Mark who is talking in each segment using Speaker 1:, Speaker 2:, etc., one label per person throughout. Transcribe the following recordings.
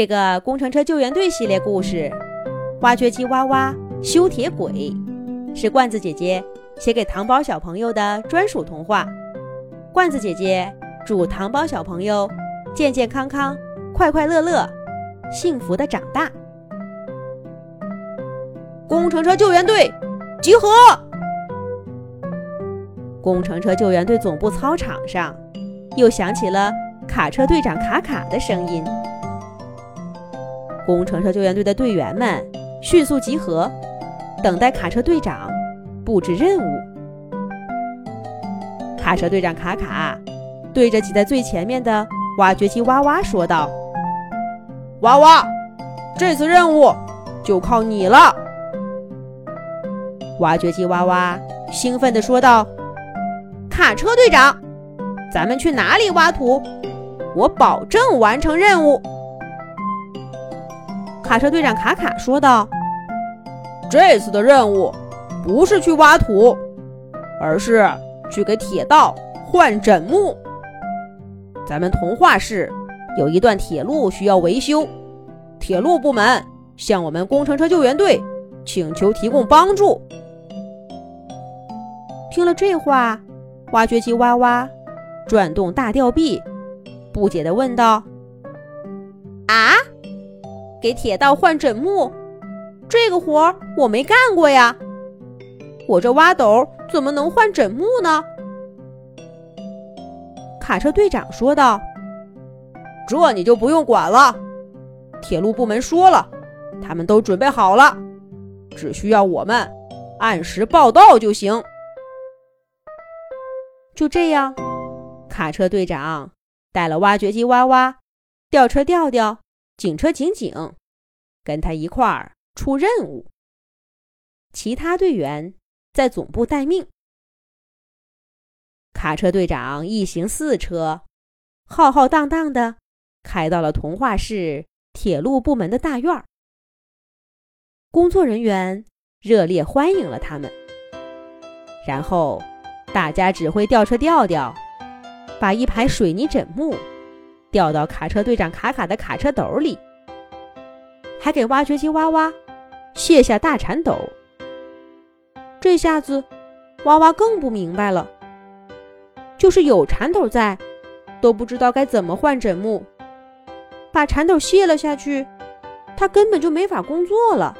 Speaker 1: 这个工程车救援队系列故事《挖掘机哇哇修铁轨》，是罐子姐姐写给糖宝小朋友的专属童话。罐子姐姐祝糖宝小朋友健健康康、快快乐乐、幸福的长大。
Speaker 2: 工程车救援队集合！
Speaker 1: 工程车救援队总部操场上又响起了卡车队长卡卡的声音。工程车救援队的队员们迅速集合，等待卡车队长布置任务。卡车队长卡卡对着挤在最前面的挖掘机哇哇说道：“
Speaker 2: 哇哇，这次任务就靠你了！”
Speaker 1: 挖掘机哇哇兴奋地说道：“卡车队长，咱们去哪里挖土？我保证完成任务。”卡车队长卡卡说道：“
Speaker 2: 这次的任务不是去挖土，而是去给铁道换枕木。咱们童话市有一段铁路需要维修，铁路部门向我们工程车救援队请求提供帮助。”
Speaker 1: 听了这话，挖掘机哇哇转动大吊臂，不解地问道：“？”给铁道换枕木，这个活儿我没干过呀。我这挖斗怎么能换枕木呢？卡车队长说道：“
Speaker 2: 这你就不用管了。铁路部门说了，他们都准备好了，只需要我们按时报到就行。”
Speaker 1: 就这样，卡车队长带了挖掘机挖挖、吊车吊吊。警车警警跟他一块儿出任务，其他队员在总部待命。卡车队长一行四车，浩浩荡荡的开到了童话市铁路部门的大院儿。工作人员热烈欢迎了他们，然后大家指挥吊车吊吊，把一排水泥枕木。掉到卡车队长卡卡的卡车斗里，还给挖掘机哇哇卸下大铲斗。这下子，哇哇更不明白了。就是有铲斗在，都不知道该怎么换枕木。把铲斗卸了下去，他根本就没法工作了。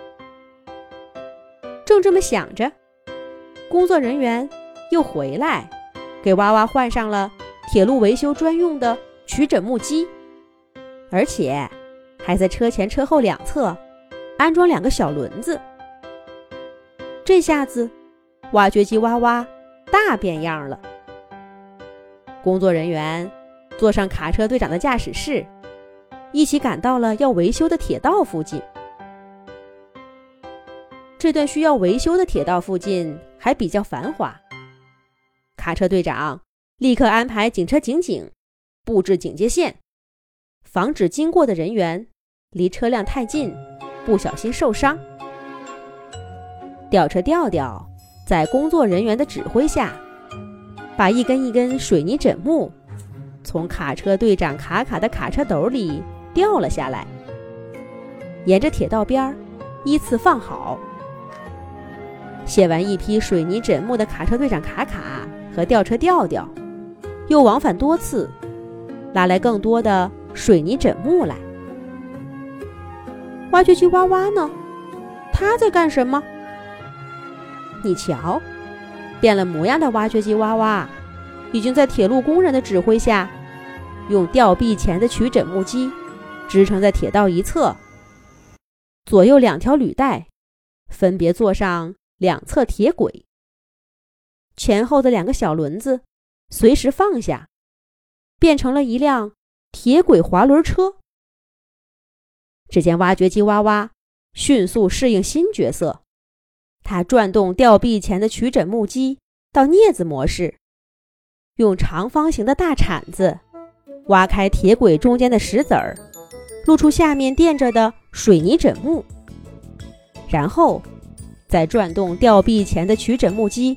Speaker 1: 正这么想着，工作人员又回来，给娃娃换上了铁路维修专用的。取枕木机，而且还在车前车后两侧安装两个小轮子。这下子，挖掘机哇哇大变样了。工作人员坐上卡车队长的驾驶室，一起赶到了要维修的铁道附近。这段需要维修的铁道附近还比较繁华，卡车队长立刻安排警车警警。布置警戒线，防止经过的人员离车辆太近，不小心受伤。吊车吊吊在工作人员的指挥下，把一根一根水泥枕木从卡车队长卡卡的卡车斗里掉了下来，沿着铁道边儿依次放好。卸完一批水泥枕木的卡车队长卡卡和吊车吊吊，又往返多次。拉来更多的水泥枕木来。挖掘机哇哇呢？他在干什么？你瞧，变了模样的挖掘机哇哇，已经在铁路工人的指挥下，用吊臂前的取枕木机支撑在铁道一侧，左右两条履带分别坐上两侧铁轨，前后的两个小轮子随时放下。变成了一辆铁轨滑轮车。只见挖掘机哇哇迅速适应新角色，它转动吊臂前的取枕木机到镊子模式，用长方形的大铲子挖开铁轨中间的石子儿，露出下面垫着的水泥枕木，然后再转动吊臂前的取枕木机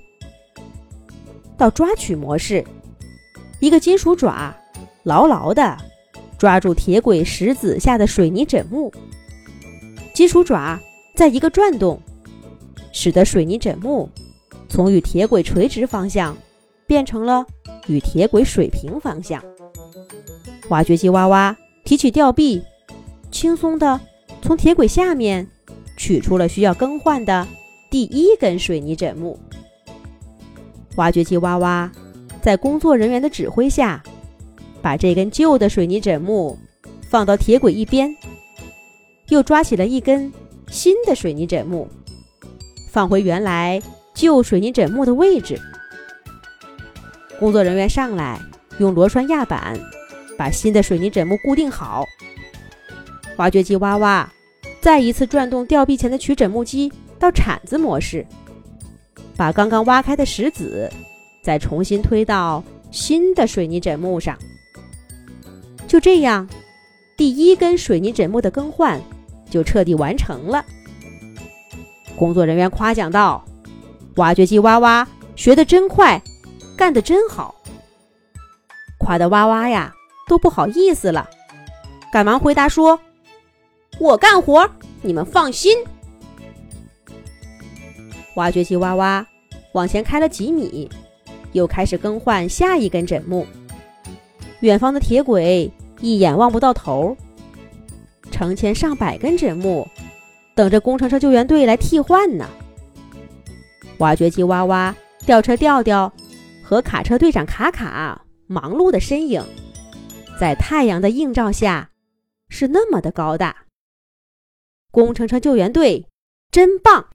Speaker 1: 到抓取模式。一个金属爪牢牢地抓住铁轨石子下的水泥枕木，金属爪在一个转动，使得水泥枕木从与铁轨垂直方向变成了与铁轨水平方向。挖掘机哇哇提起吊臂，轻松地从铁轨下面取出了需要更换的第一根水泥枕木。挖掘机哇哇在工作人员的指挥下，把这根旧的水泥枕木放到铁轨一边，又抓起了一根新的水泥枕木，放回原来旧水泥枕木的位置。工作人员上来用螺栓压板把新的水泥枕木固定好。挖掘机哇哇再一次转动吊臂前的取枕木机到铲子模式。把刚刚挖开的石子再重新推到新的水泥枕木上。就这样，第一根水泥枕木的更换就彻底完成了。工作人员夸奖道：“挖掘机哇哇学得真快，干得真好。”夸的哇哇呀都不好意思了，赶忙回答说：“
Speaker 2: 我干活，你们放心。”
Speaker 1: 挖掘机哇哇往前开了几米，又开始更换下一根枕木。远方的铁轨一眼望不到头，成千上百根枕木等着工程车救援队来替换呢。挖掘机哇哇、吊车吊吊和卡车队长卡卡忙碌的身影，在太阳的映照下是那么的高大。工程车救援队真棒！